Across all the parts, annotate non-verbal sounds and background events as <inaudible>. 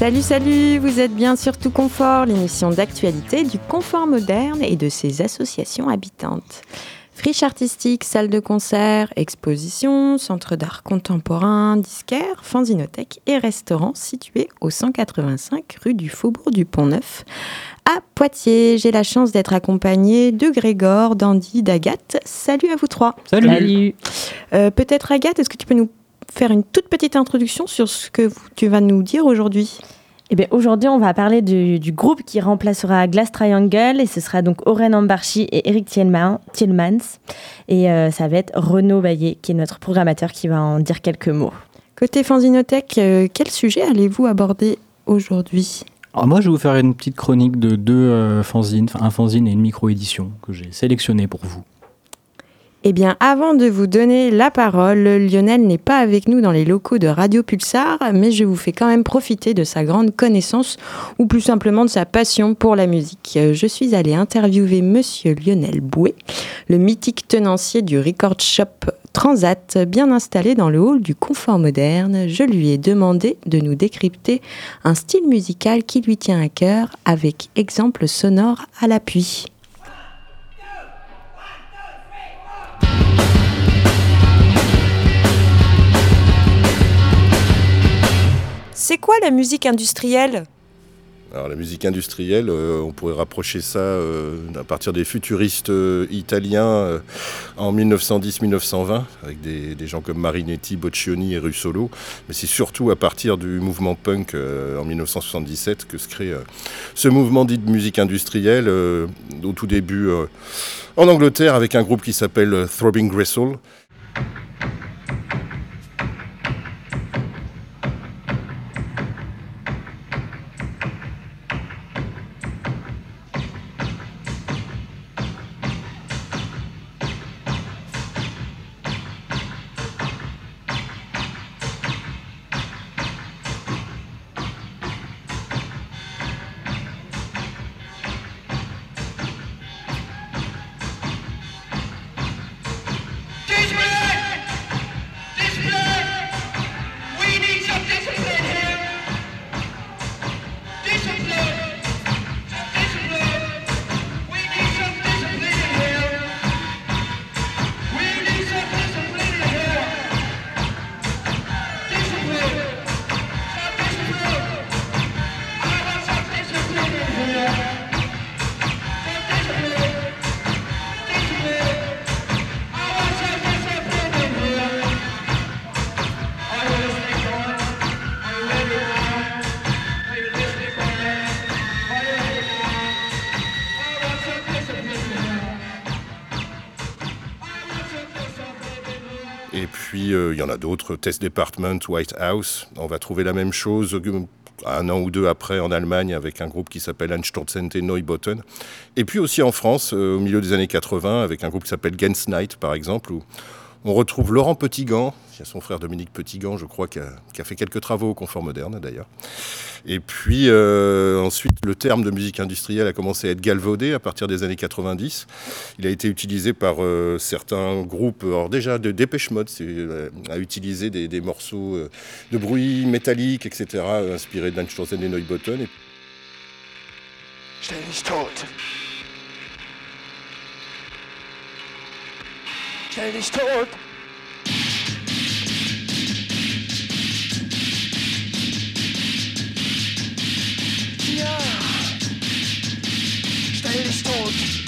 Salut, salut, vous êtes bien sur Tout Confort, l'émission d'actualité du confort moderne et de ses associations habitantes. Friche artistique, salle de concert, exposition, centre d'art contemporain, disquaire, fanzinothèque et restaurant situé au 185 rue du Faubourg du Pont-Neuf à Poitiers. J'ai la chance d'être accompagnée de Grégor, d'Andy, d'Agathe. Salut à vous trois. Salut. Euh, Peut-être Agathe, est-ce que tu peux nous faire une toute petite introduction sur ce que tu vas nous dire aujourd'hui? Eh bien, aujourd'hui, on va parler du, du groupe qui remplacera Glass Triangle et ce sera donc Oren Ambarchi et Eric Thielman, Thielmans. Et euh, ça va être Renaud Baillet, qui est notre programmateur, qui va en dire quelques mots. Côté fanzinothèque, euh, quel sujet allez-vous aborder aujourd'hui? Alors moi, je vais vous faire une petite chronique de deux euh, fanzines, enfin un fanzine et une micro-édition que j'ai sélectionné pour vous. Eh bien, avant de vous donner la parole, Lionel n'est pas avec nous dans les locaux de Radio Pulsar, mais je vous fais quand même profiter de sa grande connaissance, ou plus simplement de sa passion pour la musique. Je suis allée interviewer Monsieur Lionel Bouet, le mythique tenancier du record shop Transat, bien installé dans le hall du confort moderne. Je lui ai demandé de nous décrypter un style musical qui lui tient à cœur, avec exemple sonore à l'appui. C'est quoi la musique industrielle? Alors la musique industrielle, euh, on pourrait rapprocher ça euh, à partir des futuristes euh, italiens en 1910-1920, avec des, des gens comme Marinetti, Boccioni et Russolo. Mais c'est surtout à partir du mouvement punk en 1977 que se crée ce mouvement dit de musique industrielle, au tout début en Angleterre avec un groupe qui s'appelle Throbbing Gristle. Il y en a d'autres, Test Department, White House. On va trouver la même chose euh, un an ou deux après en Allemagne avec un groupe qui s'appelle Einsturzente Neubotten. Et puis aussi en France, euh, au milieu des années 80, avec un groupe qui s'appelle Gens Night, par exemple, on retrouve Laurent Petitgant, il y a son frère Dominique Petitgant, je crois, qui a, fait quelques travaux au confort moderne d'ailleurs. Et puis euh, ensuite, le terme de musique industrielle a commencé à être galvaudé à partir des années 90. Il a été utilisé par euh, certains groupes, alors déjà de Dépêche Mode, euh, a utilisé des, morceaux euh, de bruit métallique, etc., inspirés d'Einstein et Neubotten. Et Stell dich tot. Ja. Stell dich tot.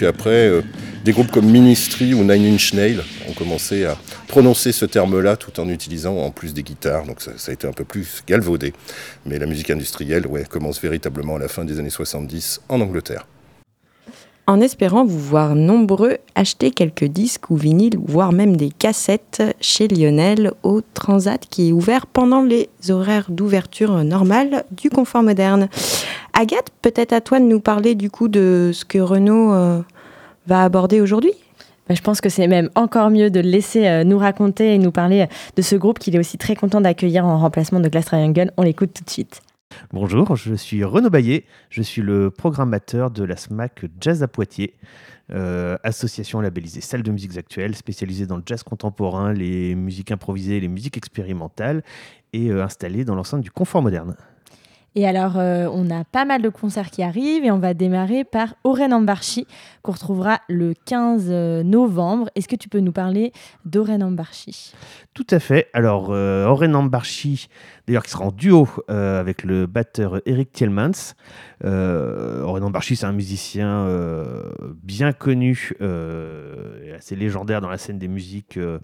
Puis après, euh, des groupes comme Ministry ou Nine Inch Nails ont commencé à prononcer ce terme-là tout en utilisant en plus des guitares. Donc ça, a été un peu plus galvaudé. Mais la musique industrielle ouais, commence véritablement à la fin des années 70 en Angleterre. En espérant vous voir nombreux acheter quelques disques ou vinyles, voire même des cassettes chez Lionel au Transat qui est ouvert pendant les horaires d'ouverture normales du confort moderne. Agathe, peut-être à toi de nous parler du coup de ce que Renault euh, va aborder aujourd'hui? Bah, Je pense que c'est même encore mieux de le laisser euh, nous raconter et nous parler de ce groupe qu'il est aussi très content d'accueillir en remplacement de Glass Triangle. On l'écoute tout de suite. Bonjour, je suis Renaud Baillet, je suis le programmateur de la SMAC Jazz à Poitiers, euh, association labellisée salle de musiques actuelles, spécialisée dans le jazz contemporain, les musiques improvisées, les musiques expérimentales, et euh, installée dans l'enceinte du confort moderne. Et alors, euh, on a pas mal de concerts qui arrivent et on va démarrer par Oren Ambarchi, qu'on retrouvera le 15 novembre. Est-ce que tu peux nous parler d'Oren Ambarchi? Tout à fait. Alors, euh, Oren Ambarchi, d'ailleurs, qui sera en duo euh, avec le batteur Eric Tielmans. Euh, Oren Ambarchi, c'est un musicien euh, bien connu euh, assez légendaire dans la scène des musiques euh,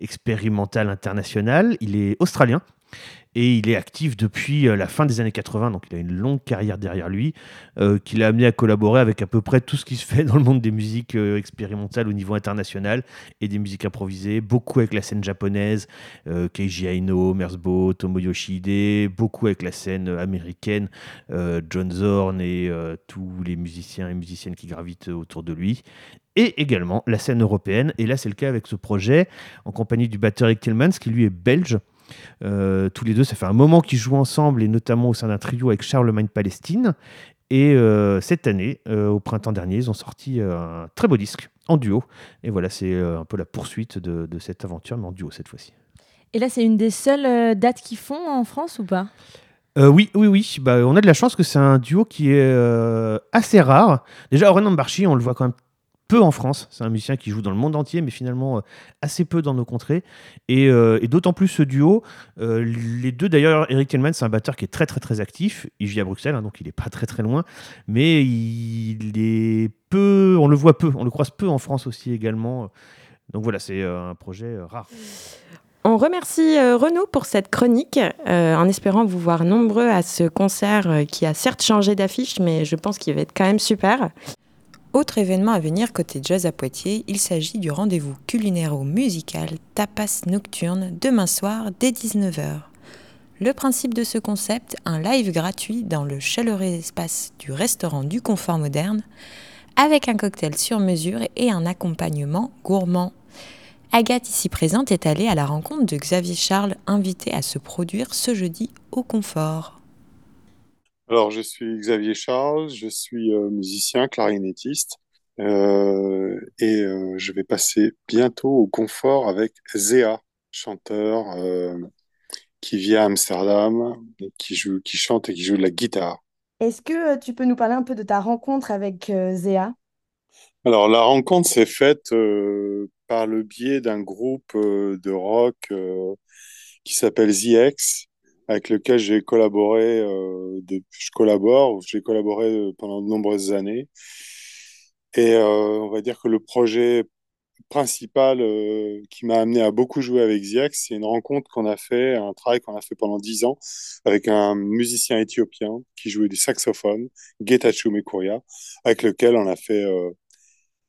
expérimentales internationales. Il est australien. Et il est actif depuis euh, la fin des années 80, donc il a une longue carrière derrière lui, euh, qui l'a amené à collaborer avec à peu près tout ce qui se fait <laughs> dans le monde des musiques euh, expérimentales au niveau international et des musiques improvisées, beaucoup avec la scène japonaise, Keiji Aino, Merzbow, Tomoyoshi Hide, beaucoup avec la scène américaine, John Zorn et tous les musiciens et musiciennes qui gravitent autour de lui. Et également la scène européenne. Et là, c'est le cas avec ce projet, en compagnie du batteur Eric Tillmans, qui lui est belge. Euh, tous les deux, ça fait un moment qu'ils jouent ensemble, et notamment au sein d'un trio avec Charlemagne Palestine. Et euh, cette année, euh, au printemps dernier, ils ont sorti un très beau disque en duo. Et voilà, c'est un peu la poursuite de, de cette aventure, mais en duo cette fois-ci. Et là, c'est une des seules dates qu'ils font en France ou pas? Euh, oui, oui, oui. Bah, on a de la chance que c'est un duo qui est euh, assez rare. Déjà, Oren Ambarchi, on le voit quand même peu en France. C'est un musicien qui joue dans le monde entier, mais finalement euh, assez peu dans nos contrées. Et, euh, d'autant plus ce duo. euh, les deux, d'ailleurs, Eric Tillman, c'est un batteur qui est très, très, très actif. Il vit à Bruxelles, hein, donc il n'est pas très, très loin. Mais il est peu, on le voit peu, on le croise peu en France aussi également. Donc voilà, c'est un projet rare. On remercie Renaud pour cette chronique, en espérant vous voir nombreux à ce concert qui a certes changé d'affiche, mais je pense qu'il va être quand même super. Autre événement à venir côté jazz à Poitiers, il s'agit du rendez-vous culinaire-musical Tapas Nocturne demain soir dès 19h. Le principe de ce concept, un live gratuit dans le chaleureux espace du restaurant du confort moderne, avec un cocktail sur mesure et un accompagnement gourmand. Agathe, ici présente, est allée à la rencontre de Xavier Charles, invité à se produire ce jeudi au confort. Alors, je suis Xavier Charles, je suis euh, musicien, clarinettiste, euh, et euh, je vais passer bientôt au confort avec Zéa, chanteur qui vit à Amsterdam, qui joue, qui chante et qui joue de la guitare. Est-ce que tu peux nous parler un peu de ta rencontre avec Zéa? Alors, la rencontre s'est faite par le biais d'un groupe de rock qui s'appelle The X, avec lequel j'ai collaboré, euh, je collabore, j'ai collaboré euh, pendant de nombreuses années. Et euh, on va dire que le projet principal qui m'a amené à beaucoup jouer avec The X, c'est une rencontre qu'on a fait, un travail qu'on a fait pendant dix ans avec un musicien éthiopien qui jouait du saxophone, Getachew Mekuria, avec lequel on a fait euh,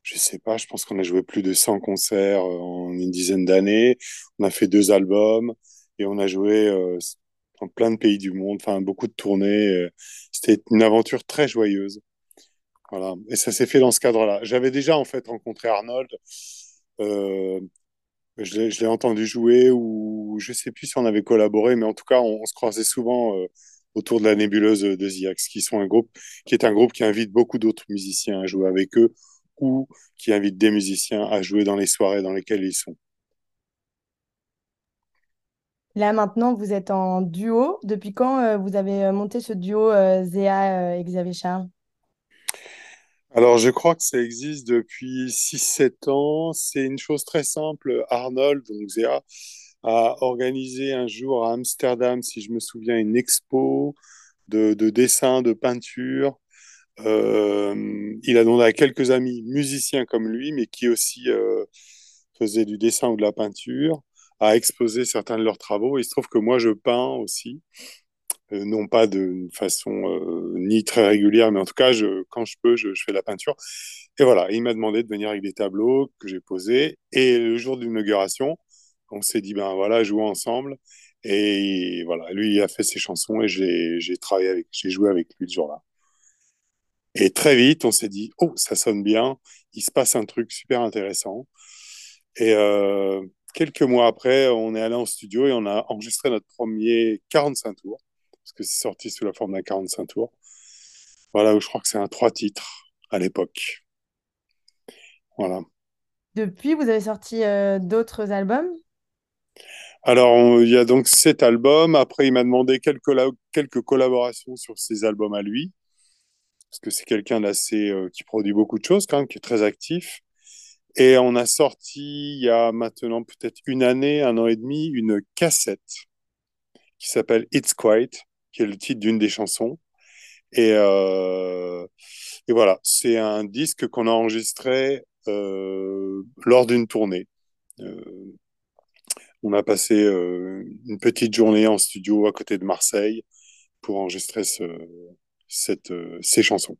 je sais pas, je pense qu'on a joué plus de 100 concerts en une dizaine d'années. On a fait deux albums et on a joué dans plein de pays du monde, enfin beaucoup de tournées. euh. C'était une aventure très joyeuse. Voilà. Et ça s'est fait dans ce cadre-là. J'avais déjà en fait rencontré Arnold. Euh, je l'ai, entendu jouer ou je sais plus si on avait collaboré, mais en tout cas, on, on se croisait souvent euh, autour de la nébuleuse de Ziax, qui sont un groupe, qui est un groupe qui invite beaucoup d'autres musiciens à jouer avec eux ou qui invite des musiciens à jouer dans les soirées dans lesquelles ils sont. Là maintenant, vous êtes en duo. Depuis quand euh, vous avez euh, monté ce duo euh, Zéa euh, et Xavier Charles? Alors, je crois que ça existe depuis 6-7 ans. C'est une chose très simple. Arnold, donc Zéa, a organisé un jour à Amsterdam, si je me souviens, une expo de, de dessins, de peinture il a demandé à quelques amis musiciens comme lui, mais qui aussi faisaient du dessin ou de la peinture, à exposer certains de leurs travaux. il se trouve que moi, je peins aussi, euh, non pas de façon euh, ni très régulière, mais en tout cas, quand je peux, je, je fais la peinture. Et voilà, il m'a demandé de venir avec des tableaux que j'ai posés. Et le jour de l'inauguration, on s'est dit, ben voilà, jouons ensemble. Et voilà, lui, il a fait ses chansons et j'ai travaillé avec, j'ai joué avec lui ce jour-là. Et très vite, on s'est dit, oh, ça sonne bien, il se passe un truc super intéressant. Et euh, quelques mois après, on est allé en studio et on a enregistré notre premier 45 tours, parce que c'est sorti sous la forme d'un 45 tours. Voilà, où je crois que c'est un trois titres à l'époque. Voilà. Depuis, vous avez sorti euh, d'autres albums? Alors, il y a donc cet album. Après, il m'a demandé quelques, quelques collaborations sur ses albums à lui, parce que c'est quelqu'un d'assez, euh, qui produit beaucoup de choses quand même, qui est très actif. Et on a sorti, il y a maintenant peut-être une année, un an et demi, une cassette qui s'appelle It's Quiet, qui est le titre d'une des chansons. Et, euh, voilà, c'est un disque qu'on a enregistré euh, lors d'une tournée. Euh, on a passé une petite journée en studio à côté de Marseille pour enregistrer ces chansons.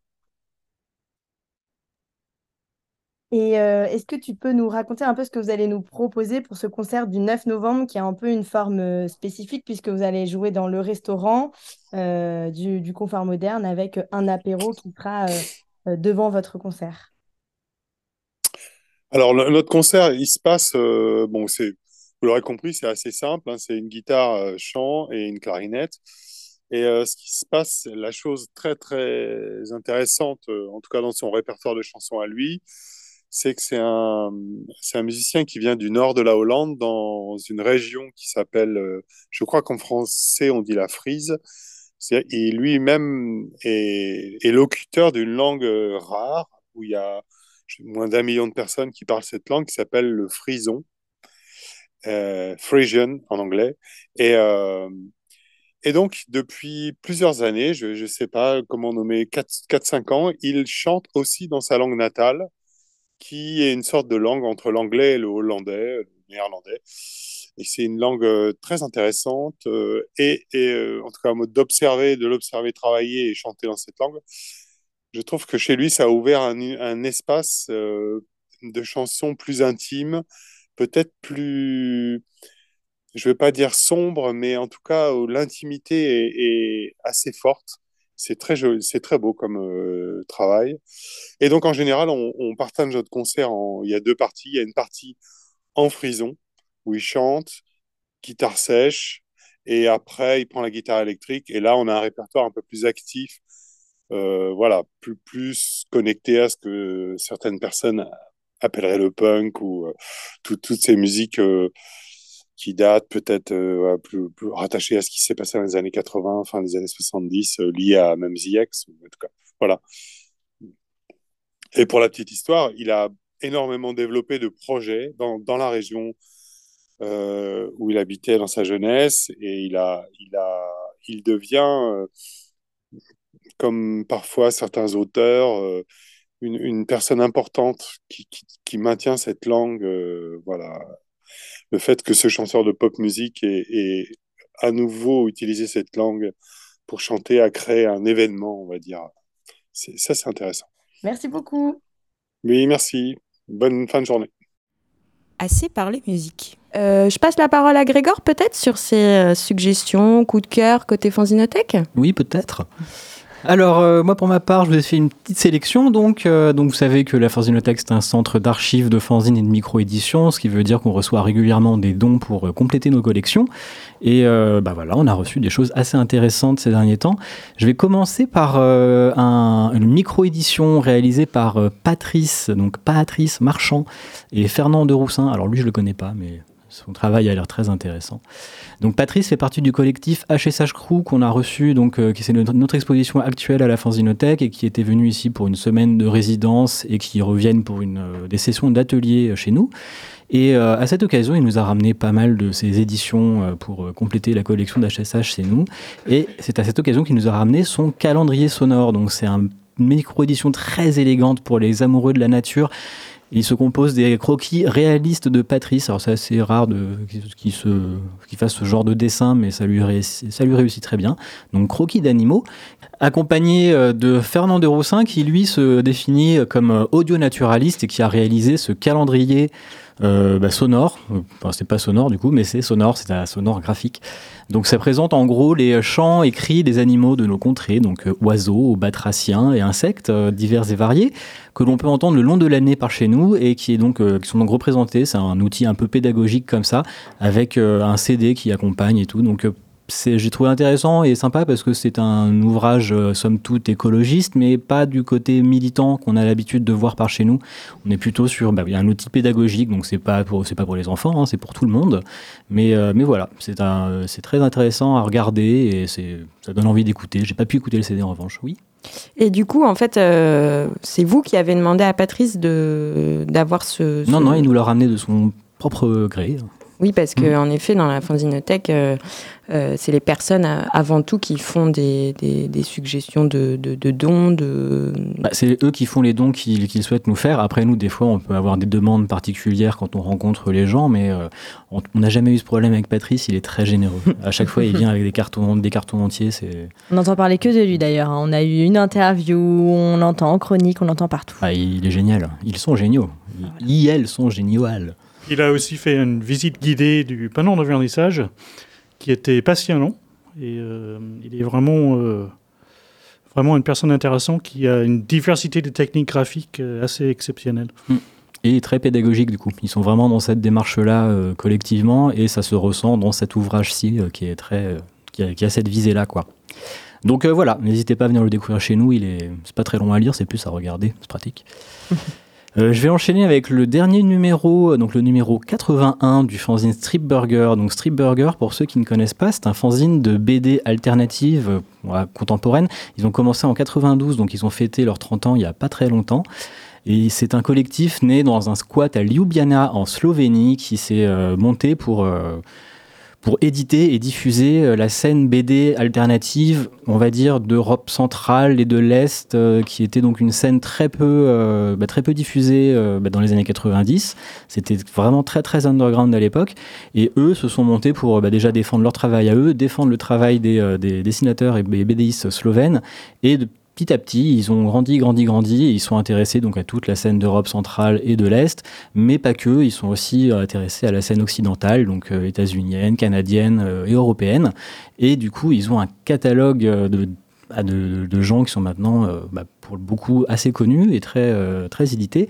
Et euh, est-ce que tu peux nous raconter un peu ce que vous allez nous proposer pour ce concert du 9 novembre qui a un peu une forme euh, spécifique puisque vous allez jouer dans le restaurant euh, du, Confort Moderne avec un apéro qui sera devant votre concert? Alors, notre concert, il se passe, bon, vous l'aurez compris, c'est assez simple, hein, c'est une guitare, chant et une clarinette. Et ce qui se passe, la chose très, très intéressante, en tout cas dans son répertoire de chansons à lui, c'est que c'est un, c'est un musicien qui vient du nord de la Hollande, dans une région qui s'appelle, euh, je crois qu'en français on dit la Frise. Et lui-même est, locuteur d'une langue euh, rare, où il y a moins d'un million de personnes qui parlent cette langue, qui s'appelle le frison, euh, Frisian en anglais. Et, et donc, depuis plusieurs années, je ne sais pas comment nommer, 4-5 ans, il chante aussi dans sa langue natale, qui est une sorte de langue entre l'anglais et le hollandais, le néerlandais. Et c'est une langue euh, très intéressante. euh, et, euh, en tout cas, mode d'observer, de l'observer travailler et chanter dans cette langue, je trouve que chez lui, ça a ouvert un, espace euh, de chansons plus intimes, peut-être plus, je ne vais pas dire sombre, mais en tout cas où l'intimité est assez forte. C'est très c'est très beau comme euh, travail. Et donc en général, on, partage notre concert en, il y a deux parties. Il y a une partie en frison où il chante, guitare sèche, et après il prend la guitare électrique. Et là, on a un répertoire un peu plus actif, euh, voilà, plus plus connecté à ce que certaines personnes appelleraient le punk ou euh, tout- toutes ces musiques qui datent peut-être euh, plus, plus rattachées à ce qui s'est passé dans les années 80, fin des années 70, euh, liées à même ZX, en tout cas. Voilà. Et pour la petite histoire, il a énormément développé de projets dans, dans la région euh, où il habitait dans sa jeunesse et il a, il a, il devient, euh, comme parfois certains auteurs, une, personne importante qui, qui, qui maintient cette langue. voilà, le fait que ce chanteur de pop musique ait, ait à nouveau utilisé cette langue pour chanter a créé un événement, on va dire. C'est, ça, c'est intéressant. Merci beaucoup. Oui, merci. Bonne fin de journée. Assez parlé musique. Euh, je passe la parole à Grégor peut-être sur ses euh, suggestions, coups de cœur côté Fanzinothèque? Oui, peut-être. Alors, euh, moi, pour ma part, je vous ai fait une petite sélection. Donc, euh, donc vous savez que la Fanzinothèque, c'est un centre d'archives, de fanzines et de micro-éditions, ce qui veut dire qu'on reçoit régulièrement des dons pour euh, compléter nos collections. Et bah voilà, on a reçu des choses assez intéressantes ces derniers temps. Je vais commencer par un- une micro-édition réalisée par Patrice, donc Patrice Marchand et Fernand de Roussin. Alors lui, je le connais pas, mais son travail a l'air très intéressant. Donc Patrice fait partie du collectif HSH Crew qu'on a reçu, donc euh, qui c'est notre, exposition actuelle à la Fanzinothèque et qui était venu ici pour une semaine de résidence et qui reviennent pour une, euh, des sessions d'atelier euh, chez nous. Et à cette occasion, il nous a ramené pas mal de ses éditions pour compléter la collection d'HSH chez nous. Et c'est à cette occasion qu'il nous a ramené son calendrier sonore. Donc c'est un micro-édition très élégante pour les amoureux de la nature. Il se compose des croquis réalistes de Patrice. Alors c'est assez rare de, qu'il se, qu'il fasse ce genre de dessin, mais ça lui, réussit, ça lui réussit très bien. Donc croquis d'animaux, accompagné euh, de Fernand de Roussin, qui lui se définit comme euh, audio-naturaliste et qui a réalisé ce calendrier euh, bah, sonore. C'est pas sonore du coup, mais c'est sonore, c'est un sonore graphique. Donc ça présente en gros les chants écrits des animaux de nos contrées, donc euh, oiseaux, batraciens et insectes euh, divers et variés, que l'on peut entendre le long de l'année par chez nous et qui, est donc, qui sont donc représentés. C'est un outil un peu pédagogique comme ça, avec un CD qui accompagne et tout. Donc j'ai trouvé intéressant et sympa parce que c'est un ouvrage euh, somme toute écologiste, mais pas du côté militant qu'on a l'habitude de voir par chez nous. On est plutôt sur bah, un outil pédagogique, donc c'est pas pour c'est pas pour les enfants, hein, c'est pour tout le monde. Mais euh, mais voilà, c'est un c'est très intéressant à regarder et c'est ça donne envie d'écouter. J'ai pas pu écouter le CD en revanche. Oui. Et du coup, en fait, euh, c'est vous qui avez demandé à Patrice de d'avoir ce, ce- Non non, il nous l'a ramené de son propre gré. Oui, parce que Mm. en effet, dans la fanzinothèque, euh, euh, c'est les personnes euh, avant tout qui font des, des, des suggestions de, de, de dons, de. Bah, c'est eux qui font les dons qu'ils souhaitent nous faire. Après, nous, des fois, on peut avoir des demandes particulières quand on rencontre les gens, mais euh, on n'a jamais eu ce problème avec Patrice. Il est très généreux. À chaque fois, il vient avec des cartons, des cartons entiers. On n'entend parler que de lui d'ailleurs. hein. On a eu une interview, on l'entend en chronique, on l'entend partout. ah, il est génial. Ils sont géniaux. Ils, ils, elles sont géniales. Il a aussi fait une visite guidée du panneau de vernissage qui était passionnant. Et euh, il est vraiment, euh, vraiment une personne intéressante qui a une diversité de techniques graphiques euh, assez exceptionnelle. Et très pédagogique, du coup. Ils sont vraiment dans cette démarche-là euh, collectivement, et ça se ressent dans cet ouvrage-ci euh, qui est très, euh, qui, a, qui a cette visée-là, quoi. Donc euh, voilà, n'hésitez pas à venir le découvrir chez nous. Il est, c'est pas très long à lire, c'est plus à regarder, c'est pratique. <laughs> Euh, je vais enchaîner avec le dernier numéro, donc le numéro 81 du fanzine Strip Burger. Donc Strip Burger, pour ceux qui ne connaissent pas, c'est un fanzine de BD alternative euh, contemporaine. Ils ont commencé en 92, donc ils ont fêté leurs 30 ans il y a pas très longtemps. Et c'est un collectif né dans un squat à Ljubljana en Slovénie qui s'est euh, monté pour, pour éditer et diffuser euh, la scène BD alternative, on va dire, d'Europe centrale et de l'Est, euh, qui était donc une scène très peu, euh, bah, très peu diffusée bah, dans les années 90. C'était vraiment très très underground à l'époque. Et eux se sont montés pour bah, déjà défendre leur travail à eux, défendre le travail des, des dessinateurs et BDistes slovènes, et petit à petit, ils ont grandi, grandi, grandi, ils sont intéressés donc à toute la scène d'Europe centrale et de l'Est, mais pas que, ils sont aussi euh, intéressés à la scène occidentale, donc euh, états-unienne, canadienne euh, et européenne, et du coup, ils ont un catalogue euh, de, gens qui sont maintenant, bah, pour beaucoup, assez connus et très, très édités.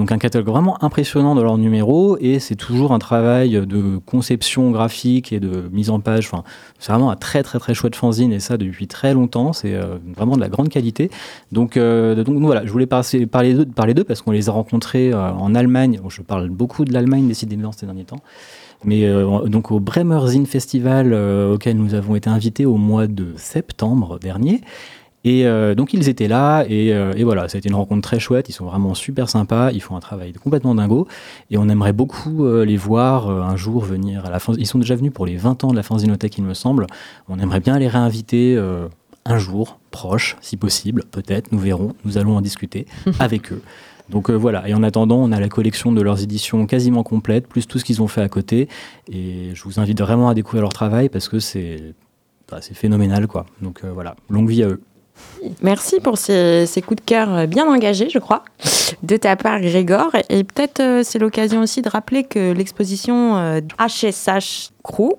Donc un catalogue vraiment impressionnant dans leurs numéros et c'est toujours un travail de conception graphique et de mise en page. Enfin, c'est vraiment un très très très chouette fanzine et ça depuis très longtemps. C'est euh, vraiment de la grande qualité. Donc, euh, donc voilà, je voulais passer, parler d'eux parler d'eux parce qu'on les a rencontrés euh, en Allemagne. Je parle beaucoup de l'Allemagne décidément ces derniers temps. Mais donc au Bremerzin Festival euh, auquel nous avons été invités au mois de septembre dernier. Et euh, donc ils étaient là et, euh, et voilà, ça a été une rencontre très chouette. Ils sont vraiment super sympas. Ils font un travail complètement dingo et on aimerait beaucoup euh, les voir un jour venir à la fin. Ils sont déjà venus pour les 20 ans de la Fanzinothèque, il me semble. On aimerait bien les réinviter un jour proche, si possible, peut-être. Nous verrons. Nous allons en discuter <laughs> avec eux. Donc euh, voilà, et en attendant, on a la collection de leurs éditions quasiment complète, plus tout ce qu'ils ont fait à côté. Et je vous invite vraiment à découvrir leur travail parce que c'est bah, c'est phénoménal, quoi. Donc euh, voilà, longue vie à eux. Merci pour ces, ces coups de cœur euh, bien engagés, je crois, de ta part, Grégor. Et peut-être euh, c'est l'occasion aussi de rappeler que l'exposition euh, HSH Crew,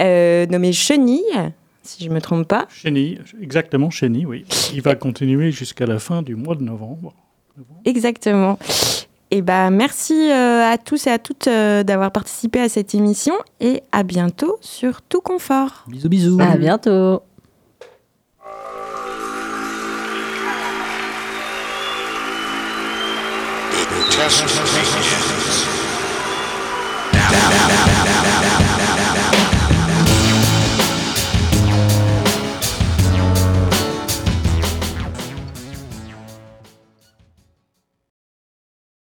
euh, nommée Chenille, si je ne me trompe pas, Chenille, exactement, Chenille, oui. Il va continuer jusqu'à la fin du mois de novembre. Exactement. Et ben merci euh, à tous et à toutes euh, d'avoir participé à cette émission et à bientôt sur Tout Confort. Bisous, bisous. À bientôt. Test begins. Now, now, now, now, now, now.